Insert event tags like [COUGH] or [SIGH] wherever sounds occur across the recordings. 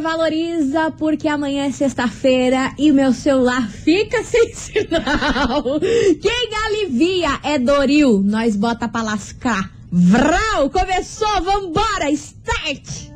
valoriza porque amanhã é sexta-feira e meu celular fica [LAUGHS] sem sinal. Quem alivia é Doril. Nós bota pra lascar. Vral, começou, vambora, start!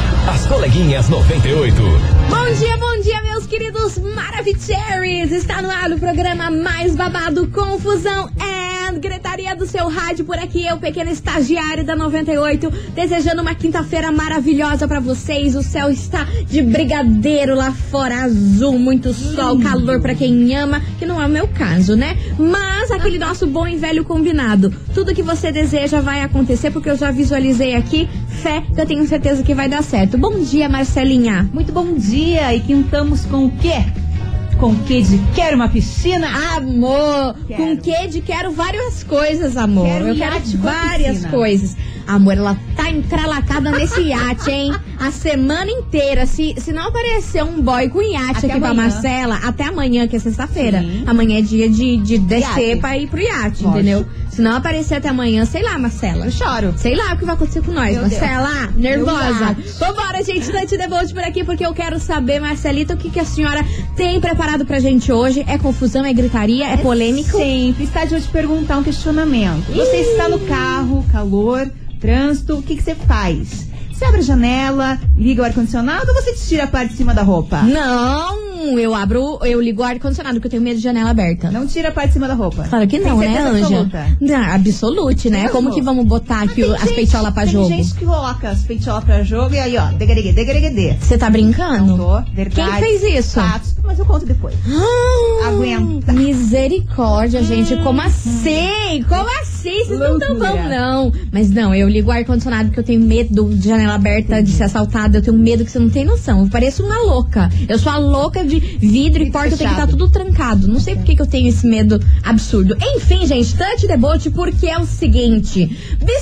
As coleguinhas 98. Bom dia, bom dia, meus queridos Maravicheries! Está no ar o programa mais babado Confusão and Gritaria do seu rádio por aqui, eu, pequeno estagiário da 98, desejando uma quinta-feira maravilhosa para vocês. O céu está de brigadeiro lá fora, azul, muito sol, calor para quem ama, que não é o meu caso, né? Mas aquele nosso bom e velho combinado. Tudo que você deseja vai acontecer, porque eu já visualizei aqui, fé, que eu tenho certeza que vai dar certo. Bom dia, Marcelinha. Muito bom dia. E quintamos com o quê? Com o quê de quero uma piscina? Amor, Quero. com que de quero várias coisas, amor. Quero eu quero várias coisas. Amor, ela tá encralacada nesse iate, hein? [LAUGHS] A semana inteira. Se, se não aparecer um boy com iate Até aqui pra amanhã. Marcela, até amanhã, que é sexta-feira. Amanhã é dia de, de descer Iate. pra ir pro iate, Lógico. entendeu? Se não aparecer até amanhã, sei lá, Marcela. Eu choro. Sei lá o que vai acontecer com nós, Meu Marcela. Nervosa. iate. Vambora, gente, Dante Debolt por aqui, porque eu quero saber, Marcelita, o que, que a senhora tem preparado pra gente hoje. É confusão, é gritaria, é polêmico? Sempre está de eu te perguntar um questionamento. Você está no carro, calor, trânsito, o que, que você faz? Você abre a janela, liga o ar-condicionado ou você tira a parte de cima da roupa? Não, eu abro, eu ligo o ar-condicionado, porque eu tenho medo de janela aberta. Não tira a parte de cima da roupa. Claro que não, Tem né, Anja? Não, absolute, né? Como que vamos botar aqui o- as tem peitolas gente- pra tem jogo? gente que coloca as peitolas pra jogo e aí, ó, degaregue, degaregue, Você tá brincando? Não tô, verdade. Quem fez isso? Fatos, mas eu conto depois. Ah, Aguenta. Misericórdia, gente. Como assim? Como assim? Vocês não tão Loucura. bom, não. Mas não, eu ligo o ar-condicionado porque eu tenho medo de janela aberta, de ser assaltada. Eu tenho medo que você não tem noção. Eu pareço uma louca. Eu sou a louca de vidro e porta, eu tenho que estar fechado. tudo trancado. Não sei por que que eu tenho esse medo absurdo. Enfim, gente, touch the boat porque é o seguinte: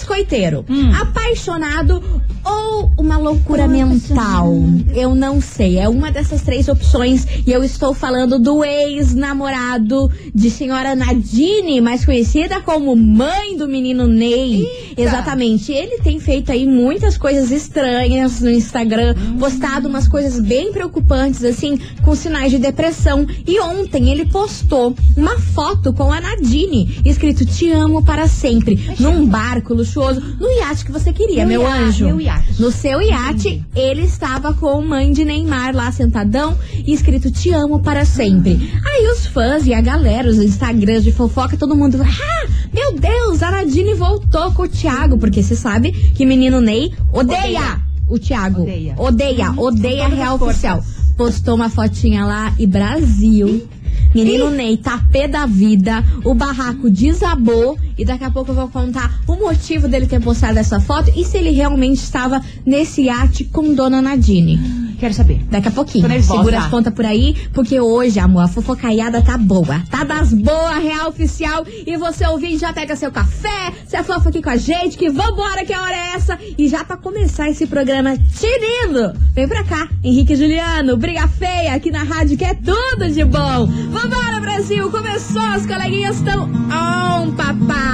biscoiteiro, Hum. apaixonado ou uma loucura mental? Eu não sei. É uma dessas três opções. E eu estou falando do ex-namorado de senhora Nadine, mais conhecida como mãe do menino Ney. Exatamente. Ele tem feito aí muitas coisas estranhas no Instagram, postado umas coisas bem preocupantes, assim, com sinais de depressão. E ontem ele postou uma foto com a Nadine, escrito Te amo para sempre, num barco luxuoso, no iate que você queria, meu, Meu ia- anjo. meu iate. No seu iate, ele estava com mãe de Neymar lá sentadão e escrito Te amo para sempre. Aí os fãs e a galera, os Instagrams de fofoca, todo mundo. Ah, meu Deus, a Nadine voltou com o Thiago, porque você sabe que menino Ney odeia, Odeia. o Thiago. Odeia. Odeia, Uhum. odeia todas real oficial. Postou uma fotinha lá e Brasil. Menino Ney tá pé da vida, o barraco desabou e daqui a pouco eu vou contar o motivo dele ter postado essa foto e se ele realmente estava nesse iate com Dona Nadine. Quero saber. Daqui a pouquinho. Segura as contas por aí, porque hoje, amor, a fofocaiada tá boa. Tá das boas, real oficial. E você ouvinte já pega seu café, se afofa aqui com a gente, que vambora, que a hora é essa. E já pra começar esse programa tinindo, vem pra cá, Henrique e Juliano, briga feia aqui na rádio, que é tudo de bom. Vambora, Brasil, começou, as coleguinhas estão on, papai.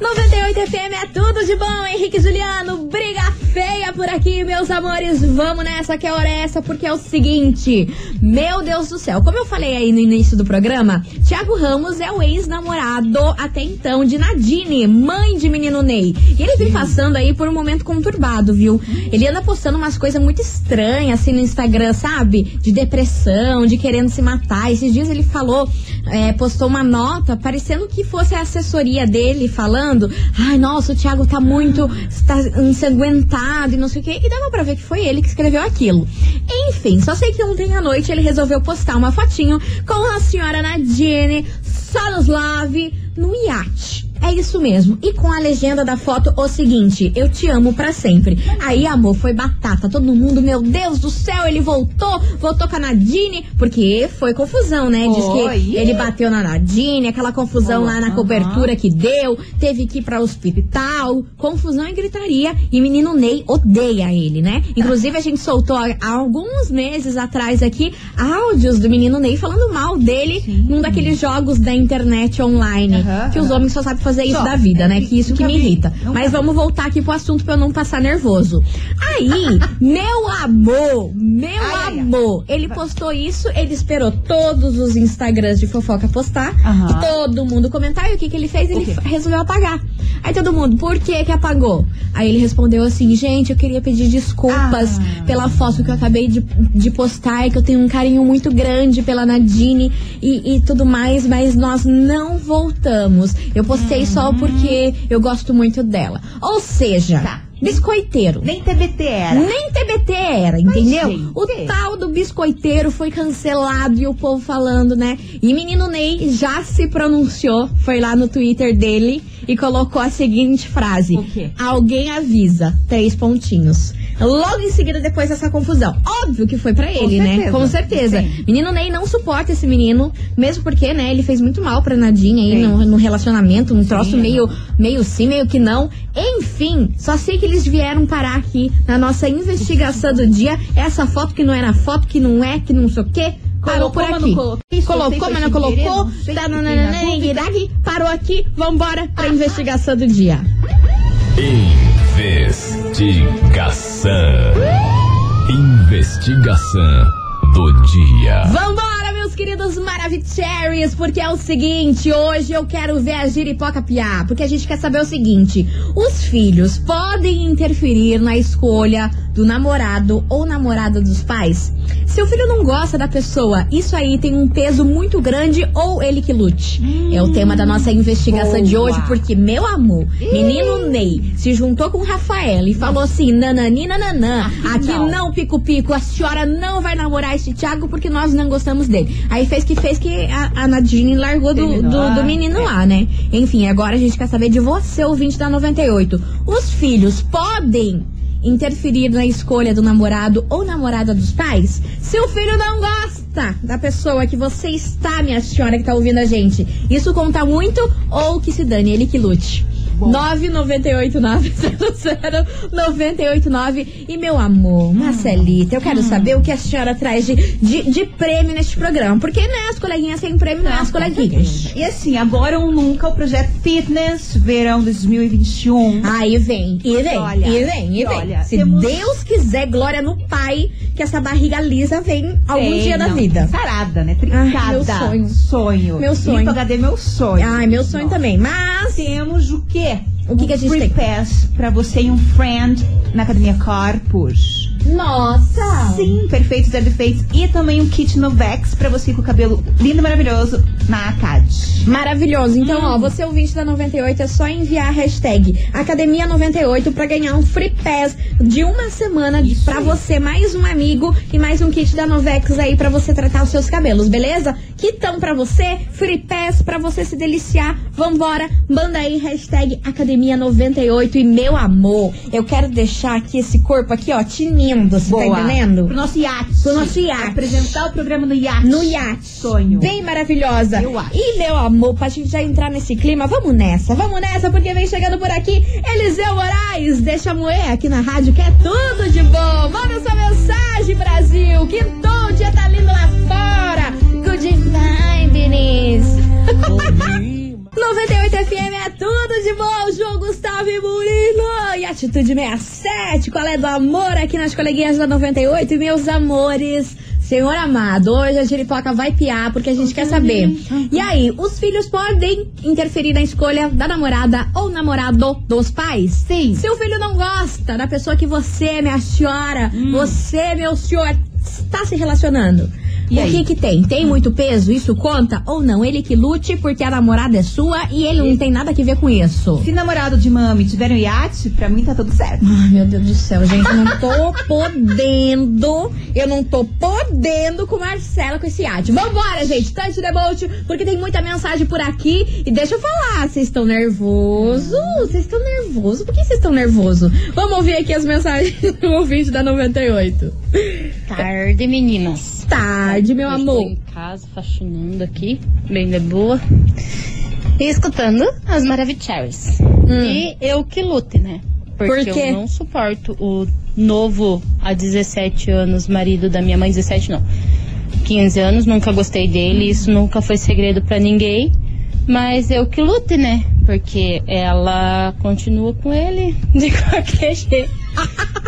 98 FM é tudo de bom, Henrique Juliano, briga feia por aqui, meus amores. Vamos nessa, que hora é essa, porque é o seguinte, meu Deus do céu, como eu falei aí no início do programa, Thiago Ramos é o ex-namorado até então de Nadine, mãe de menino Ney. E ele vem passando aí por um momento conturbado, viu? Ele anda postando umas coisas muito estranhas assim no Instagram, sabe? De depressão, de querendo se matar. Esses dias ele falou, é, postou uma nota parecendo que fosse a assessoria dele falando: ai, nossa, o Thiago tá muito está ensanguentado e não sei o quê. E dava pra ver que foi ele que escreveu aquilo. Enfim, só sei que ontem à noite ele resolveu postar uma fotinho com a senhora Nadine Soloslav no iate. É isso mesmo. E com a legenda da foto, o seguinte: Eu te amo pra sempre. Aí, amor, foi batata. Todo mundo, meu Deus do céu, ele voltou, voltou com a Nadine, porque foi confusão, né? Diz que ele bateu na Nadine, aquela confusão lá na cobertura que deu, teve que ir pra hospital, confusão e gritaria. E menino Ney odeia ele, né? Inclusive, a gente soltou há alguns meses atrás aqui áudios do menino Ney falando mal dele Sim. num daqueles jogos da internet online. Que os homens só sabem fazer isso Só. da vida, né? Que isso que Nunca me vi. irrita. Nunca Mas vamos voltar aqui pro assunto pra eu não passar nervoso. Aí, [LAUGHS] meu amor, meu Ai, ai, ai. amor, ele postou isso, ele esperou todos os Instagrams de fofoca postar, Aham. todo mundo comentar, e o que que ele fez? Ele resolveu apagar. Aí todo mundo, por que que apagou? Aí ele respondeu assim, gente, eu queria pedir desculpas Ah. pela foto que eu acabei de, de postar, que eu tenho um carinho muito grande pela Nadine e, e tudo mais, mas nós não voltamos. Eu postei só porque eu gosto muito dela. Ou seja, Tá. biscoiteiro. Nem TBT era. Nem TBT era, entendeu? gente. o tal do biscoiteiro foi cancelado e o povo falando, né? E menino Ney já se pronunciou, foi lá no Twitter dele e colocou a seguinte frase: O quê? Alguém avisa, três pontinhos. Logo em seguida, depois dessa confusão. Óbvio que foi pra ele, né? certeza. Com certeza. Sim. Menino Ney não suporta esse menino, mesmo porque, né, ele fez muito mal pra Nadine aí no, no relacionamento, um troço meio, meio sim, meio que não. Enfim, só sei que eles vieram parar aqui na nossa investigação do dia. Essa foto que não era foto, que não é, que não sei o quê. Parou por aqui. colocou. Mas não colocou. Tá, parou aqui. Vambora pra investigação do dia. Investigação. Investigação do dia. Meus queridos Maravicheries, porque é o seguinte, hoje eu quero ver a giripoca piar, porque a gente quer saber o seguinte, os filhos podem interferir na escolha do namorado ou namorada dos pais? Se o filho não gosta da pessoa, isso aí tem um peso muito grande ou ele que lute? é o tema da nossa investigação de boa. hoje, porque, meu amor, menino Ney se juntou com o Rafael e falou assim, nanani, nananã, aqui não. não pico-pico, a senhora não vai namorar esse Thiago porque nós não gostamos dele. Aí fez que fez que a, a Nadine largou do, do, do Ah, menino é. lá, né? Enfim, agora a gente quer saber de você, ouvinte da 98. Os filhos podem interferir na escolha do namorado ou namorada dos pais? Se o filho não gosta da pessoa que você está, minha senhora que tá ouvindo a gente, isso conta muito ou que se dane, ele que lute? Bom. 998900989 e meu amor, Marcelita, eu quero saber o que a senhora traz de, de, de prêmio neste programa. Porque né, as coleguinhas sem prêmio, não é as coleguinhas. E assim, agora ou nunca, o projeto Fitness Verão 2021. Aí vem, e vem, Olha, e vem, e vem. olha, Se temos- Deus quiser, glória no Pai, que essa barriga lisa vem algum Tem, dia da não, vida. Sarada, né? Trincada. meu sonho. Sonho. Meu sonho. Limpa HD, meu sonho. Ai, meu sonho Nossa. também. Mas Temos o quê? O que Um que a gente free tem? pass pra você e um friend na Academia Corpus. Nossa! Sim, perfeitos defeitos. E também um kit Novex pra você com o cabelo lindo e maravilhoso na ACAD. Maravilhoso. Então, Hum. ó, você ouvinte da 98 é só enviar a hashtag Academia98 pra ganhar um free pass de uma semana aí. você, mais um amigo e mais um kit da Novex aí pra você tratar os seus cabelos, beleza? Quitão pra você, free pass pra você se deliciar. Vambora, manda aí hashtag Academia98 e meu amor, eu quero deixar aqui esse corpo aqui, ó, tinindo, você tá entendendo? Pro nosso iate. Pro nosso iate. Apresentar o programa no iate. No iate. Sonho. Bem maravilhosa. Eu acho. E, meu amor, pra gente já entrar nesse clima, vamos nessa, vamos nessa, porque vem chegando por aqui Eliseu Moraes, deixa moer aqui na rádio, que é tudo de bom. Manda sua mensagem, Brasil. Quintou, o dia tá lindo lá fora. Good vibes. 98 FM é tudo de bom, João Gustavo e Murilo. E Atitude 67, qual é do amor aqui nas coleguinhas da 98? E meus amores, senhor amado, hoje a giripoca vai piar porque a gente quer saber. E aí, os filhos podem interferir na escolha da namorada ou namorado dos pais? Sim. Se o filho não gosta da pessoa que você, minha senhora, você, meu senhor, está se relacionando. E o aí? que que tem? Tem muito peso? Isso conta? Ou não? Ele que lute porque a namorada é sua e ele não tem nada que ver com isso. Se namorado de mami tiver um iate, pra mim tá tudo certo. Ai, meu Deus do céu, gente, eu não tô [LAUGHS] podendo. Eu não tô podendo com Marcela com esse iate. Vambora, gente, touch the boat, porque tem muita mensagem por aqui. E deixa eu falar, vocês estão nervosos? Vocês estão nervosos? Por que vocês estão nervosos? Vamos ouvir aqui as mensagens [LAUGHS] do ouvinte da 98. Tarde, meninas. Tarde, meu Eu amor. Estou em casa, faxinando aqui, bem de boa. E escutando as Maravicheries. E eu que lute, né? Porque Hum. Por eu não suporto o novo, há 17 anos, marido da minha mãe, 17 não. 15 anos, nunca gostei dele, isso nunca foi segredo pra ninguém. Mas eu que lute, né? Porque ela continua com ele [LAUGHS] de qualquer jeito.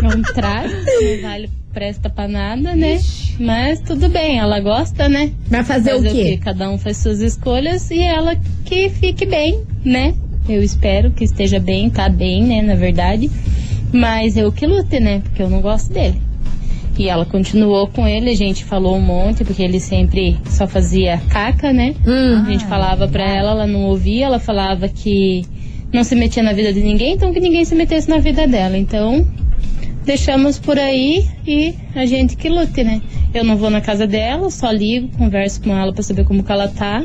Não traz, não vale, presta pra nada, né? Mas tudo bem, ela gosta, né? Vai fazer o quê? Cada um faz suas escolhas e ela que fique bem, né? Eu espero que esteja bem, tá bem, né? Na verdade. Mas eu que lute, né? Porque eu não gosto dele. E ela continuou com ele, a gente falou um monte, porque ele sempre só fazia caca, né? Hum. A gente falava pra ela, ela não ouvia, ela falava que não se metia na vida de ninguém, então que ninguém se metesse na vida dela. Então, deixamos por aí e a gente que lute, né? Eu não vou na casa dela, só ligo, converso com ela pra saber como que ela tá.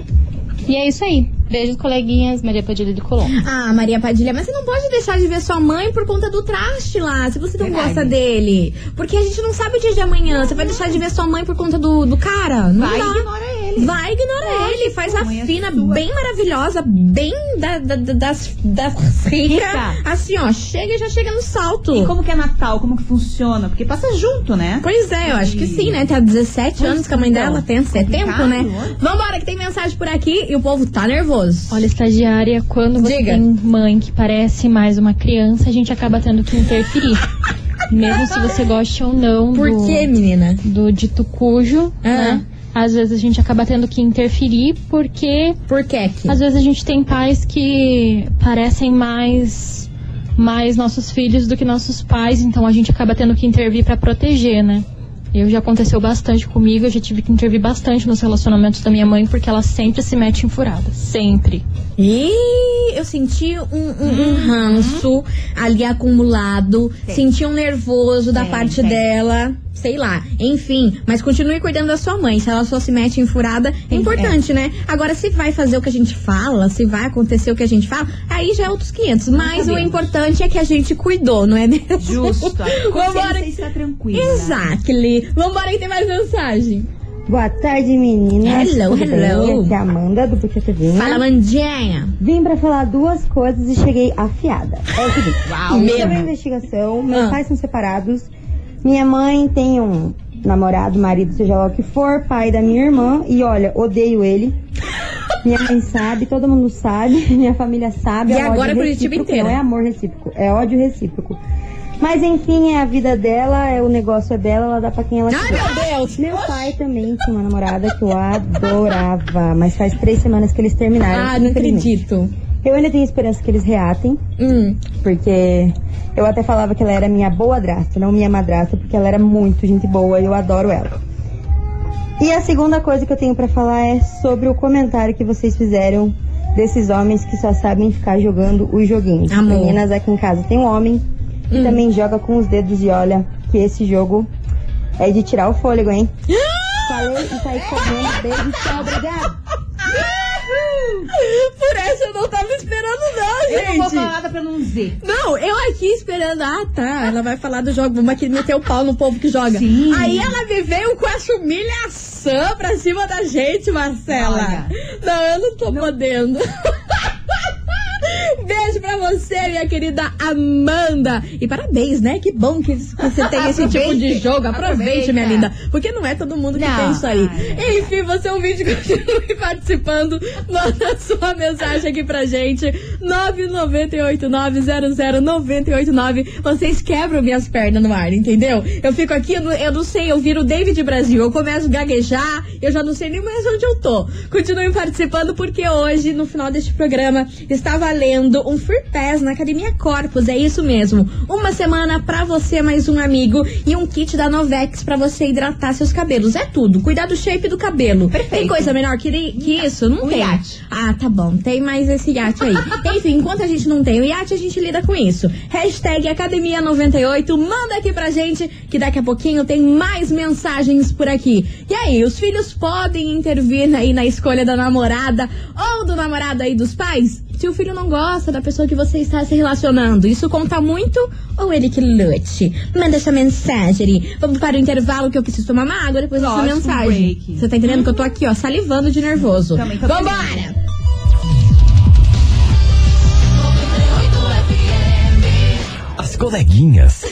E é isso aí. Beijos, coleguinhas. Maria Padilha de Colombo. Ah, Maria Padilha, mas você não pode deixar de ver sua mãe por conta do traste lá, se você não Verdade. gosta dele. Porque a gente não sabe o dia de amanhã. Você vai deixar de ver sua mãe por conta do, do cara? Não Vai, dá. ignora ele. Vai, ignora ele. Faz a é fina sua. bem maravilhosa, bem da, da- da- das, ricas. Rica. Assim, ó, chega e já chega no salto. E como que é Natal? Como que funciona? Porque passa junto, né? Pois é, eu acho que sim, né? Tem há 17 Pois anos que a mãe então, dela tem. É tempo, né? olha. Vambora, que tem mensagem por aqui e o povo tá nervoso. Olha, estagiária, quando você Diga. tem mãe que parece mais uma criança, a gente acaba tendo que interferir. [LAUGHS] Mesmo se você goste ou não Por do, quê, menina? do dito cujo, Ah. né? Às vezes a gente acaba tendo que interferir porque Por quê? que? às vezes a gente tem pais que parecem mais mais nossos filhos do que nossos pais, então a gente acaba tendo que intervir pra proteger, né? Eu já aconteceu bastante comigo, eu já tive que intervir bastante nos relacionamentos da minha mãe porque ela sempre se mete em furada, sempre. Ih, eu senti um, um- um ranço ali acumulado, senti um nervoso da parte dela, sei lá. Enfim, mas continue cuidando da sua mãe. Se ela só se mete em furada, é importante, né? Agora, se vai fazer o que a gente fala, se vai acontecer o que a gente fala, aí já é outros 500. Mas o sabemos. importante é que a gente cuidou, não é mesmo? Justo. A [LAUGHS] Vambora. consciência está tranquila. Exactly. Vambora que tem mais mensagem. Boa tarde, meninas. Hello, Tudo hello. Bem? Aqui é a Amanda, do Porque TV. Fala, Mandinha. Vim pra falar duas coisas e cheguei afiada. É o seguinte. Uau, Sobre mesmo? a investigação, meus Ah. pais são separados. Minha mãe tem um namorado, marido, seja lá o que for, pai da minha irmã. E olha, odeio ele. [LAUGHS] Minha mãe sabe, todo mundo sabe, [LAUGHS] minha família sabe. E é agora Curitiba recíproco, inteira. Não é amor recíproco, é ódio recíproco. Mas enfim, é a vida dela, é o negócio é dela, ela dá pra quem ela Ai, quiser. meu Deus. Meu pai também tinha uma namorada que eu adorava, mas faz três semanas que eles terminaram. Ah, não acredito. Eu ainda tenho esperança que eles reatem, Hum. porque eu até falava que ela era minha boa madrasta, não minha madrasta, porque ela era muito gente boa e eu adoro ela. E a segunda coisa que eu tenho pra falar é sobre o comentário que vocês fizeram desses homens que só sabem ficar jogando os joguinhos. Amor. Meninas, aqui em casa tem um homem que Hum. também joga com os dedos e olha que esse jogo é de tirar o fôlego, hein? [GASPS] Falei e saí correndo. Beijo, tchau, obrigado. [LAUGHS] Por essa eu não tava esperando, não, Eu não vou gente. falar nada pra não dizer. Não, eu aqui esperando. Ah, tá. Ela vai falar do jogo. Vamos aqui meter o pau no povo que joga. Sim. Aí ela me veio com essa humilhação pra cima da gente, Marcela. Olha. Não, eu não tô podendo. [LAUGHS] Beijo pra você, minha querida Amanda. E parabéns, né? Que bom que você tem esse tipo de jogo. Aproveite, minha linda. Porque não é todo mundo que Não. tem isso aí. Ai, Enfim, você é um vídeo continue participando. Manda sua mensagem aqui pra gente. 998900989. Vocês quebram minhas pernas no ar, entendeu? Eu fico aqui, eu não, eu não sei, eu viro David Brasil. Eu começo a gaguejar, eu já não sei nem mais onde eu tô. Continue participando porque hoje, no final deste programa, está valendo um Free Pass na Academia Corpus, é isso mesmo. Uma semana pra você mais um amigo e um kit da Novex pra você hidratar seus cabelos. É tudo, cuidar do shape do cabelo. Tem Perfeito. coisa melhor que, que isso? Não Um tem. iate. Ah, tá bom. Tem mais esse iate aí. [LAUGHS] Enfim, enquanto a gente não tem o iate, a gente lida com isso. Hashtag Academia98, manda aqui pra gente que daqui a pouquinho tem mais mensagens por aqui. E aí, os filhos podem intervir aí na escolha da namorada ou do namorado aí dos pais? Se o filho não gosta da pessoa que você está se relacionando, isso conta muito ou ele que lute? Manda essa mensagem. Vamos para o intervalo que eu preciso tomar uma água depois dessa Lógico, mensagem. Você tá entendendo que eu tô aqui, ó, salivando de nervoso. Também tô Vambora! As coleguinhas.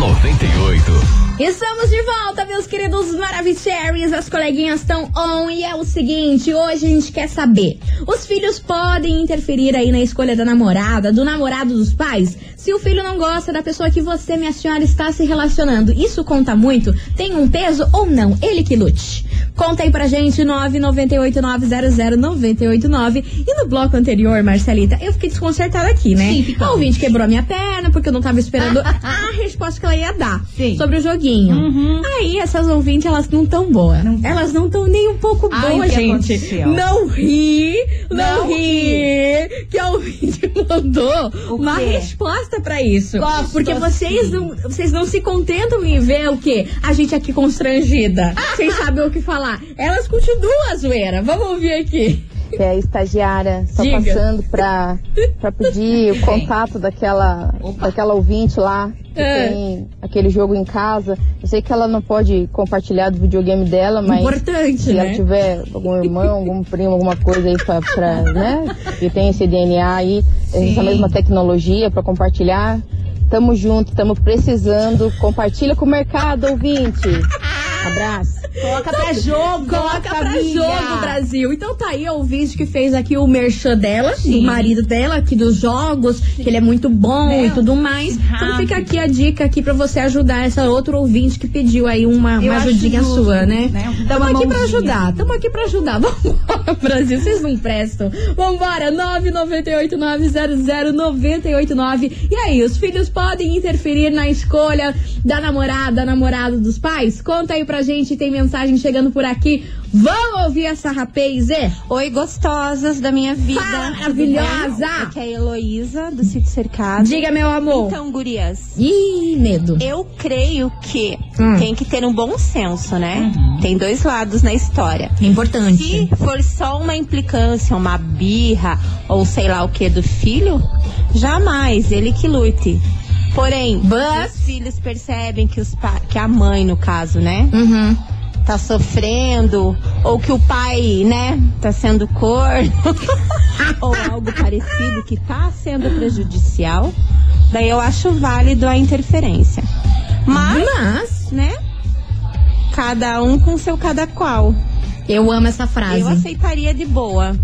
Da 98. Estamos de volta, meus queridos Maravicheries. As coleguinhas estão on e é o seguinte: hoje a gente quer saber: os filhos podem interferir aí na escolha da namorada, do namorado dos pais? Se o filho não gosta da pessoa que você, minha senhora, está se relacionando, isso conta muito? Tem um peso ou não? Ele que lute. Conta aí pra gente, 998900989. E no bloco anterior, Marcelita, eu fiquei desconcertada aqui, né? Sim, ficou. A ouvinte quebrou a minha perna porque eu não tava esperando [LAUGHS] a resposta que ela ia dar Sim. sobre o joguinho. Aí essas ouvintes, elas não tão boas. Elas não tão nem um pouco Ai, boas, gente. aconteceu? Não ri, não, Não ri, que a ouvinte [LAUGHS] mandou uma resposta pra isso. Gosto Porque vocês sim. não, vocês não se contentam em ver o quê? A gente aqui constrangida, [LAUGHS] sem saber o que falar. Elas continuam a zoeira. Vamos ouvir aqui. que é estagiária, só Diga. passando pra, pra pedir o [LAUGHS] contato daquela, Opa. daquela ouvinte lá que É. tem aquele jogo em casa. Eu sei que ela não pode compartilhar do videogame dela, mas Importante, se né? ela tiver algum irmão, algum [LAUGHS] primo, alguma coisa aí pra, pra né? Que tem esse DNA aí, essa mesma tecnologia pra compartilhar. Tamo junto, tamo precisando. Compartilha com o mercado, ouvinte. Abraço. Coloca pra jogo, Coloca pra família. jogo, Brasil. Então tá aí o ouvinte que fez aqui o merchan dela, Sim. o marido dela, aqui dos jogos, que ele é muito bom Né? e tudo mais. Então Rápido. fica aqui a dica aqui pra você ajudar essa outra ouvinte que pediu aí uma, uma ajudinha justo, sua, né? né? Tamo uma aqui pra ajudar, tamo aqui pra ajudar. [LAUGHS] Vambora, Brasil, vocês não prestam. Vambora, 998900989. E aí, os filhos podem interferir na escolha da namorada, namorado dos pais? Conta aí pra gente, tem mensagem chegando por aqui. Vamos ouvir essa rapaz, é? Oi, gostosas da minha vida. Fala, maravilhosa. Aqui é a Heloísa, do Sítio Cercado. Diga, meu amor. Então, gurias, Ih, medo. eu creio que Hum. tem que ter um bom senso, né? Tem dois lados na história. É importante. Se for só uma implicância, uma birra ou sei lá o que do filho, jamais ele que lute. Porém, But- os filhos percebem que, os pa- que a mãe, no caso, né? Uhum. Tá sofrendo, ou que o pai, né, tá sendo corno, [LAUGHS] ou algo parecido que tá sendo prejudicial, daí eu acho válido a interferência. Mas, Mas, né, cada um com seu cada qual. eu amo essa frase. Eu aceitaria de boa.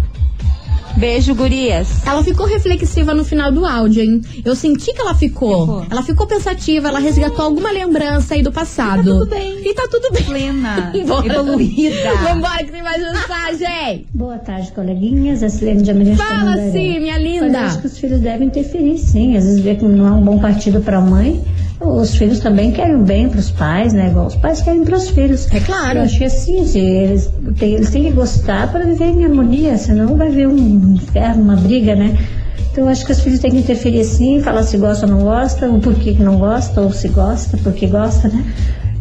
Beijo, gurias. Ela ficou reflexiva no final do áudio, hein? Eu senti que ela ficou. Ficou. Ela ficou pensativa, ela resgatou alguma lembrança aí do passado. E tá tudo bem. E tá tudo bem. Plena, [LAUGHS] evoluída. Vambora que tem mais mensagem. Boa tarde, coleguinhas. A Silene de Amanhã Fala sim, minha Mas eu linda. acho que os filhos devem interferir, sim. Às vezes vê que não é um bom partido para a mãe. Os filhos também querem o bem para os pais, né? Igual os pais querem para os filhos. É claro. Eu acho que assim, eles, têm, eles têm que gostar para viver em harmonia, senão vai haver um inferno, uma briga, né? Então eu acho que os filhos têm que interferir sim, falar se gosta ou não gosta, o porquê que não gosta, ou se gosta, porque gosta, né?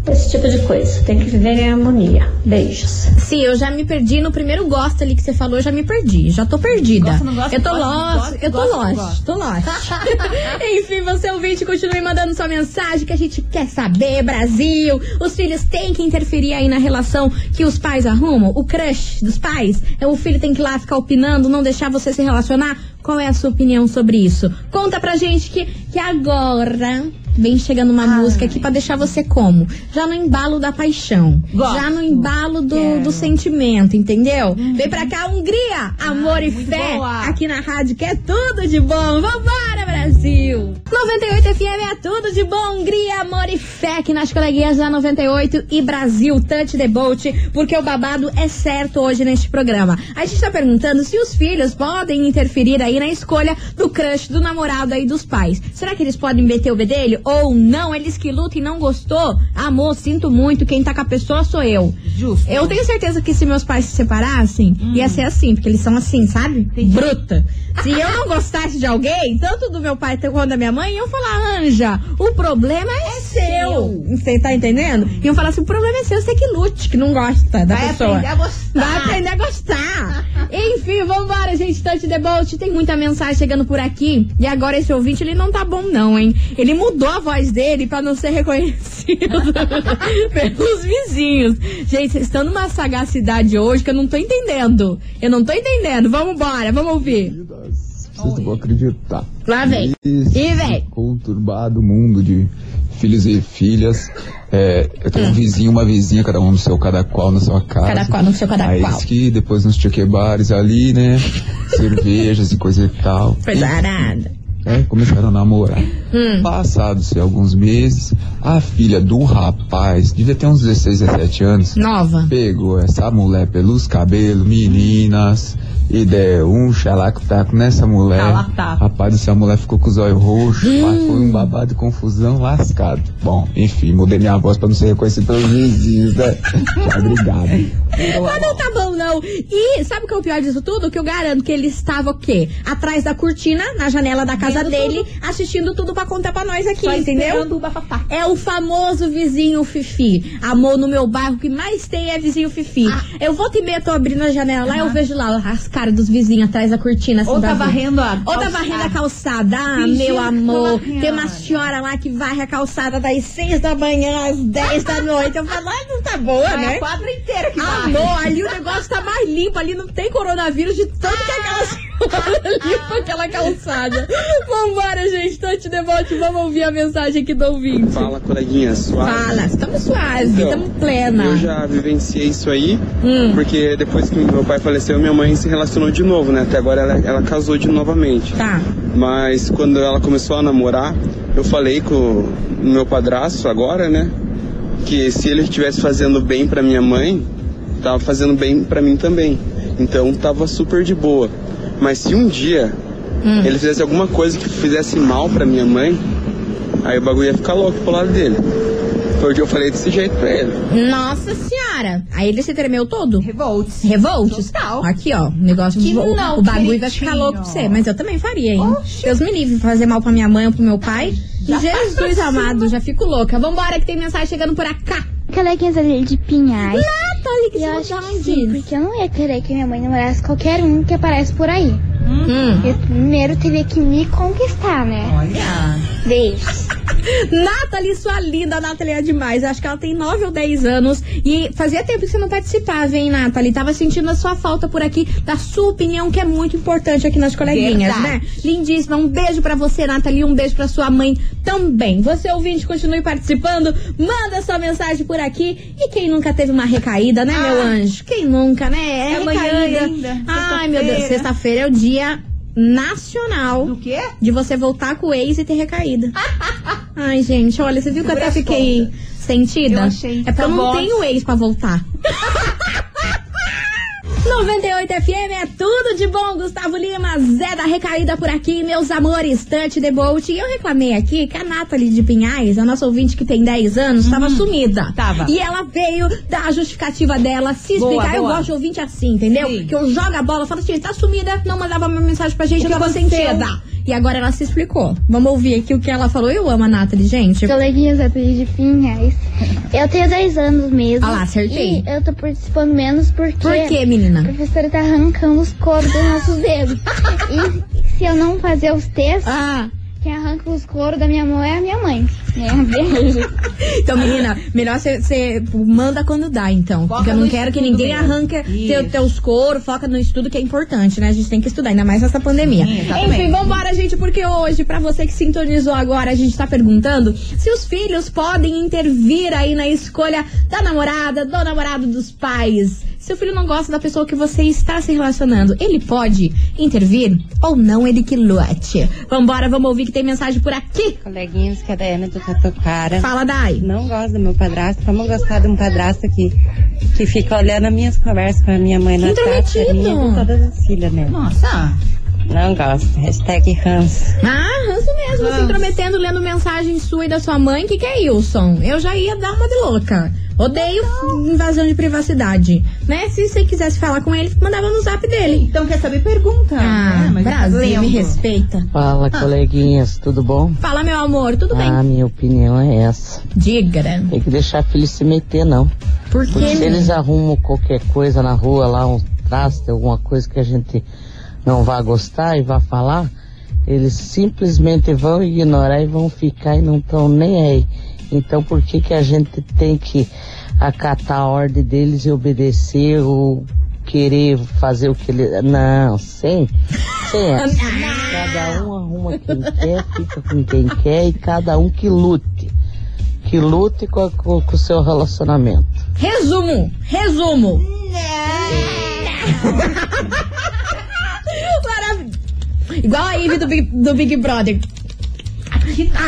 Esse tipo de coisa. Tem que viver em harmonia. Beijos. Sim, eu já me perdi no primeiro gosto ali que você falou, eu já me perdi. Já tô perdida. Gosta, não gosta, eu tô gosta, lost, gosta, eu tô gosta, lost, gosta. tô lost. [LAUGHS] [LAUGHS] Enfim, você ouvinte, continue mandando sua mensagem que a gente quer saber, Brasil. Os filhos têm que interferir aí na relação que os pais arrumam, o crush dos pais. O filho tem que ir lá ficar opinando, não deixar você se relacionar. Qual é a sua opinião sobre isso? Conta pra gente que, que agora vem chegando uma música aqui pra deixar você como? Já no embalo da paixão. Gosto. Já no embalo do, do sentimento, entendeu? Vem pra cá, Hungria! Amor e muito fé! boa. Aqui na rádio que é tudo de bom. Vambora, Brasil! 98 FM é tudo de bom, Hungria, amor e fé! fé aqui nas coleguinhas da 98 e Brasil, touch the boat, porque o babado é certo hoje neste programa. A gente tá perguntando se os filhos podem interferir aí na escolha do crush, do namorado aí dos pais. Será que eles podem meter o bedelho? Ou não? Eles que lutam e não gostou? Amor, sinto muito, quem tá com a pessoa sou eu. Justo. Eu tenho certeza que se meus pais se separassem, ia ser assim, porque eles são assim, sabe? Bruta. Se eu não gostasse de alguém, tanto do meu pai quanto da minha mãe, iam falar, Anja, o problema é, seu. Você tá entendendo? Iam falar assim, o problema é seu, você que lute, que não gosta da Vai pessoa. aprender a gostar. Vai aprender a gostar. Enfim, vambora, gente. Touch the boat. Tem muita mensagem chegando por aqui. E agora esse ouvinte, ele não tá bom, não, hein? Ele mudou a voz dele pra não ser reconhecido [LAUGHS] pelos vizinhos. Gente, vocês estão numa sagacidade hoje que eu não tô entendendo. Eu não tô entendendo. Vamos embora, vamos ouvir. Vocês não vão acreditar. Lá vem. Esse E vem. conturbado mundo de filhos e filhas. É, eu tenho um vizinho, uma vizinha, cada um no seu, cada qual na sua casa. Hum. Cada qual no seu, cada Aí qual. que depois nos bares ali, né? [LAUGHS] cervejas e coisa e tal. Coisa arada. É, começaram a namorar. Hum. Passados alguns meses, a filha do rapaz, devia ter uns 16, 17 anos, Nova. pegou essa mulher pelos cabelos, meninas, e deu um xalaco-taco nessa mulher. Xalaco-taco. Rapaz, essa mulher ficou com os olhos roxos, Hum. mas foi um babado de confusão lascado. Bom, enfim, mudei minha voz pra não ser reconhecido pelos vizinhos, né? [LAUGHS] Obrigado. Mas não tá bom, não. E sabe o que é o pior disso tudo? Que eu garanto que ele estava o quê? Atrás da cortina, na janela da casa Vendo dele, assistindo tudo pra contar pra nós aqui, Só entendeu? o. É o famoso vizinho Fifi. Amor, no meu bairro, o que mais tem é vizinho Fifi. Ah. Eu vou te meter, tô abrindo a janela lá, eu vejo lá as dos vizinhos atrás da cortina. Assim, Ou tá varrendo a Ou tá calçada. varrendo a calçada. Ah, Fingindo meu amor. Tem uma senhora lá que varre a calçada das 6 da manhã às 10 da noite. Eu falo, ah, não tá boa, É né? a quadra inteira que vai. Amor, ali o negócio tá mais limpo, ali não tem coronavírus de tanto que aquela senhora limpa aquela calçada. Vambora, gente, tô te devote, vamos ouvir a mensagem aqui do ouvinte. Fala, coleguinha, suave. Fala, estamos suaves, Então, estamos plena. Eu já vivenciei isso aí, Hum. porque depois que meu pai faleceu, minha mãe se relacionou de novo, né? Até agora ela, ela casou de novamente. Tá. Mas quando ela começou a namorar, eu falei com o meu padrasto agora, né? Que se ele estivesse fazendo bem pra minha mãe, tava fazendo bem pra mim também. Então tava super de boa. Mas se um dia Hum. ele fizesse alguma coisa que fizesse mal pra minha mãe, aí o bagulho ia ficar louco pro lado dele. Foi o que eu falei desse jeito pra ele. Nossa senhora. Aí ele se tremeu todo. Revolts. Revoltos? Total. Aqui, ó. O negócio Que o, não, o bagulho vai ficar louco pra você. Mas eu também faria, hein? Oxi. Deus me livre fazer mal pra minha mãe ou pro meu pai. Já Jesus amado, já fico louca. Vambora que tem mensagem chegando por cá. Coleguinhas ali de Pinhais. Natália, que E que saudade. sim, porque eu não ia querer que minha mãe namorasse qualquer um que aparece por aí. Hum. Eu primeiro teria que me conquistar, né? Olha. Beijos. Nathalie, sua linda, Nathalie é demais. Acho que ela tem 9 ou 10 anos. E fazia tempo que você não participava, hein, Nathalie? Tava sentindo a sua falta por aqui, da sua opinião, que é muito importante aqui nas coleguinhas, Verdade. né? Lindíssima. Um beijo pra você, Nathalie. Um beijo pra sua mãe também. Você, ouvinte, continue participando. Manda sua mensagem por aqui. E quem nunca teve uma recaída, né, meu anjo? Quem nunca, né? É Amanhã recaída. ainda, Ai, meu Deus. Sexta-feira é o dia nacional Do quê? de você voltar com o ex e ter recaída. [LAUGHS] Ai, gente, olha, você viu que eu até fiquei sentida? Eu achei. É porque eu não Tá tenho ex pra voltar. [LAUGHS] 98 FM é tudo de bom, Gustavo Lima, Zé da Recaída por aqui, meus amores, Tante Debolt. E eu reclamei aqui que a Nathalie de Pinhais, a nossa ouvinte que tem 10 anos, estava sumida. Uhum. Tava. E ela veio dar a justificativa dela, se Boa, explicar. eu boa. gosto de ouvinte assim, entendeu? Sim. Que eu jogo a bola, falo assim, tá sumida, não mandava uma mensagem pra gente, eu tava sentida. E agora ela se explicou. Vamos ouvir aqui o que ela falou. Eu amo a Nathalie, gente. Coleguinhas ali de Pinhais. Eu tenho 10 anos mesmo. Ah lá, acertei. E eu tô participando menos porque. Por quê, A menina? professora tá arrancando os coros dos nossos dedos. e se eu não fazer os testes, Ah, quem arranca os coros da minha mão é a minha mãe. É um beijo. [LAUGHS] então, menina, melhor você manda quando dá, então. Foca porque eu não quero que ninguém mesmo. arranque teu, teus coros, foca no estudo que é importante, né? A gente tem que estudar, ainda mais nessa pandemia. Sim. Enfim, vambora, gente, porque hoje, pra você que sintonizou agora, a gente tá perguntando se os filhos podem intervir aí na escolha da namorada, do namorado dos pais. Seu filho não gosta da pessoa que você está se relacionando. Ele pode intervir ou não? Ele que lute. Vambora, vamos ouvir que tem mensagem por aqui. Coleguinhas, que é da Ana do Catucara. Fala, Dai. Não gosto do meu padrasto. Como gostar de um padrasto que, que fica olhando as minhas conversas com a minha mãe no WhatsApp, a minha com todas as filhas dele. Nossa. Não gosto. Hashtag Hans. Ah, ranço mesmo, se intrometendo, lendo mensagem sua e da sua mãe. Que que é, Wilson? Eu já ia dar uma de louca. Odeio invasão de privacidade. Né? Se você quisesse falar com ele, mandava no zap dele. Então quer saber? Pergunta. Ah, né? Tá Brasil, me respeita. Fala, coleguinhas, tudo bom? Fala, meu amor, tudo bem? Ah, minha opinião é essa. Diga. Tem que deixar filho se meter, não. Por Porque quê? se eles arrumam qualquer coisa na rua lá, um traste, alguma coisa que a gente não vai gostar e vai falar, eles simplesmente vão ignorar e vão ficar e não estão nem aí. Então por que que a gente tem que acatar a ordem deles e obedecer ou querer fazer o que eles... Não, sem, sem essa. Cada um arruma quem quer, fica com quem quer e cada um que lute. Que lute com, a- com, com o seu relacionamento. Resumo, resumo. [LAUGHS] Maravilha. Igual a Ivy do Big, do Big Brother.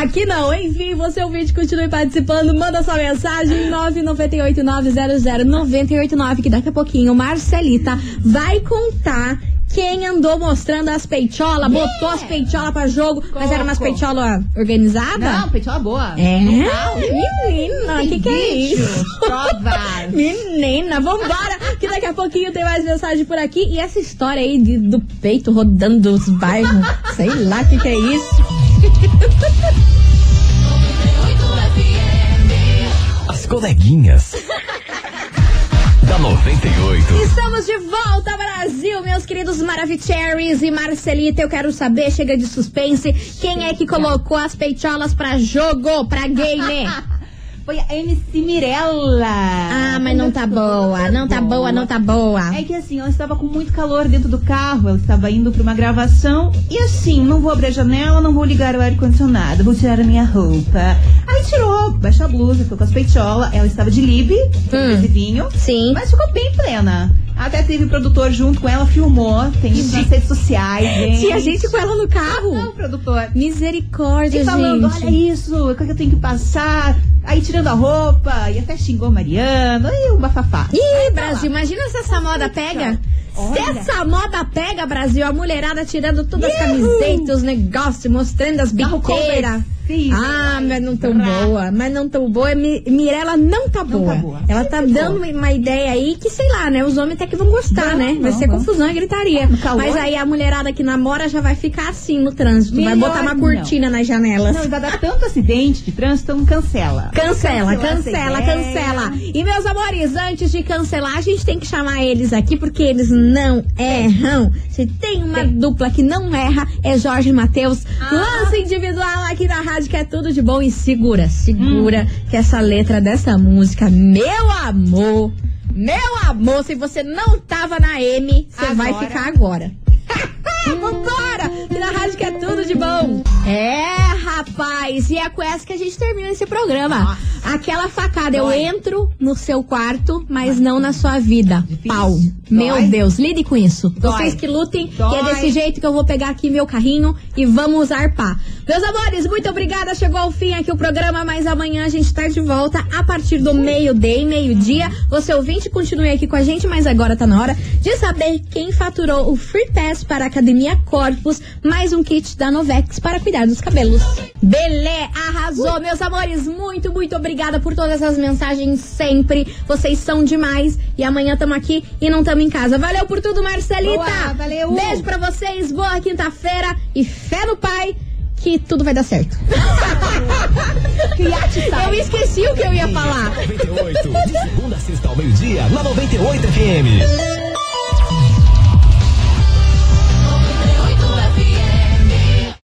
Aqui não, enfim, você ouvinte, continue participando, manda sua mensagem 998900989 que daqui a pouquinho Marcelita vai contar quem andou mostrando as peitolas, botou as peitolas pra jogo, mas era umas peitolas organizadas? Não, peitola boa. É, menina, o que, que é isso? provas. [LAUGHS] Menina, vambora, que daqui a pouquinho tem mais mensagem por aqui. E essa história aí de- do peito rodando os bairros, sei lá o que, que é isso. As coleguinhas. da 98. Estamos de volta, Brasil, meus queridos Maravicheries e Marcelita. Eu quero saber, chega de suspense, quem é que colocou as peitolas pra jogo, pra game? [LAUGHS] Foi a MC Mirella. Ah, mas não tá boa, não tá boa, não tá boa. É que assim, ela estava com muito calor dentro do carro, ela estava indo pra uma gravação e assim, não vou abrir a janela, não vou ligar o ar-condicionado, vou tirar a minha roupa. Aí tirou, baixou a blusa, ficou com as peitolas, ela estava de lib, com vinho. Hum. Sim. Mas ficou bem plena. Até teve produtor junto com ela, filmou, tem isso nas redes sociais, gente. Tinha gente com ela no carro? Não, produtor. Misericórdia, E falando, gente. olha isso, o que eu tenho que passar? Aí tirando a roupa, e até xingou Mariano, aí o bafafá. Ih, Brasil, imagina se essa moda pega. Se essa moda pega, Brasil, a mulherada tirando todas as camisetas, os negócios, mostrando as biqueiras. Ah, mas não tão boa, mas não tão boa. Mi- Mirella não tá boa. boa. Ela tá dando uma ideia aí que, sei lá, né? Os homens até que vão gostar, Vão, né? Vai vão, ser confusão e gritaria. Mas aí a mulherada que namora já vai ficar assim no trânsito. vai Melhor botar uma não. cortina nas janelas. Não, vai dar tanto acidente de trânsito, então cancela. Cancela, cancela, cancela. ideia. E meus amores, antes de cancelar, a gente tem que chamar eles aqui porque eles não erram. Se tem uma dupla que não erra, é Jorge Matheus. Ah. Lance individual aqui na rádio que é tudo de bom e segura, segura Hum. que essa letra dessa música, meu amor, meu amor, se você não tava na M, você vai ficar agora. [LAUGHS] Vambora! Na rádio que é tudo de bom. É, rapaz. E é com essa que a gente termina esse programa. Aquela facada. Eu Dói. entro no seu quarto, mas não na sua vida. Pau. Meu Dói. Deus, lide com isso. Dói. Vocês que lutem, que é desse jeito que eu vou pegar aqui meu carrinho e vamos arpar. Meus amores, muito obrigada. Chegou ao fim aqui o programa, mas amanhã a gente tá de volta a partir do meio-dia, meio-dia. Você ouvinte, continue aqui com a gente, mas agora tá na hora de saber quem faturou o Free Pass para a Academia Corpus, mais um kit da Novex para cuidar dos cabelos. Belé, arrasou, meus amores. Muito, muito obrigada por todas as mensagens sempre. Vocês são demais. E amanhã tamo aqui e não tamo em casa. Valeu por tudo, Marcelita. Boa, valeu. Beijo pra vocês, boa quinta-feira e fé no pai que tudo vai dar certo. [LAUGHS] Eu esqueci o que eu ia falar. 98. De segunda a sexta ao meio-dia, na 98 FM.